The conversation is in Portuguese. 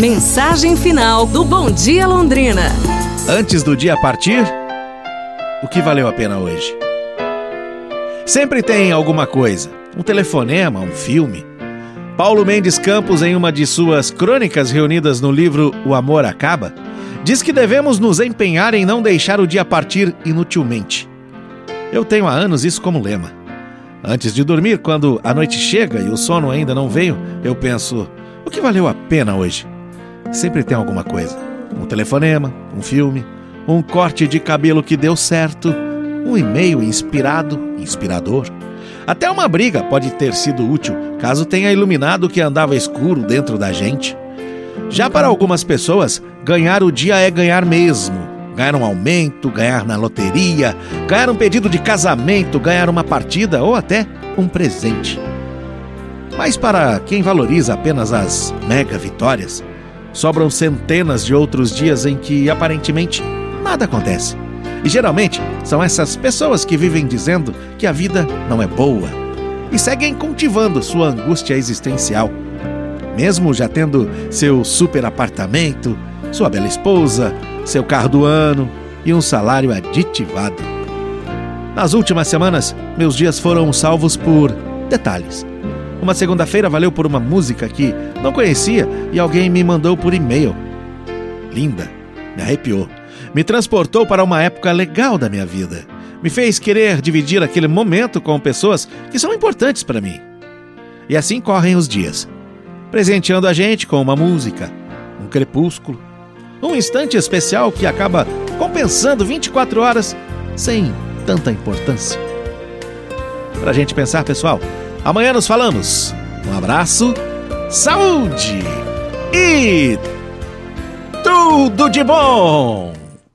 Mensagem final do Bom Dia Londrina. Antes do dia partir, o que valeu a pena hoje? Sempre tem alguma coisa, um telefonema, um filme. Paulo Mendes Campos, em uma de suas crônicas reunidas no livro O Amor Acaba, diz que devemos nos empenhar em não deixar o dia partir inutilmente. Eu tenho há anos isso como lema. Antes de dormir, quando a noite chega e o sono ainda não veio, eu penso: o que valeu a pena hoje? Sempre tem alguma coisa. Um telefonema, um filme, um corte de cabelo que deu certo, um e-mail inspirado, inspirador. Até uma briga pode ter sido útil, caso tenha iluminado o que andava escuro dentro da gente. Já para algumas pessoas, ganhar o dia é ganhar mesmo ganhar um aumento, ganhar na loteria, ganhar um pedido de casamento, ganhar uma partida ou até um presente. Mas para quem valoriza apenas as mega vitórias, sobram centenas de outros dias em que aparentemente nada acontece. E geralmente são essas pessoas que vivem dizendo que a vida não é boa e seguem cultivando sua angústia existencial. Mesmo já tendo seu super apartamento, sua bela esposa, seu carro do ano e um salário aditivado. Nas últimas semanas, meus dias foram salvos por detalhes. Uma segunda-feira valeu por uma música que não conhecia e alguém me mandou por e-mail. Linda, me arrepiou. Me transportou para uma época legal da minha vida. Me fez querer dividir aquele momento com pessoas que são importantes para mim. E assim correm os dias, presenteando a gente com uma música, um crepúsculo, um instante especial que acaba compensando 24 horas sem tanta importância. Pra gente pensar, pessoal, amanhã nos falamos. Um abraço, saúde e tudo de bom!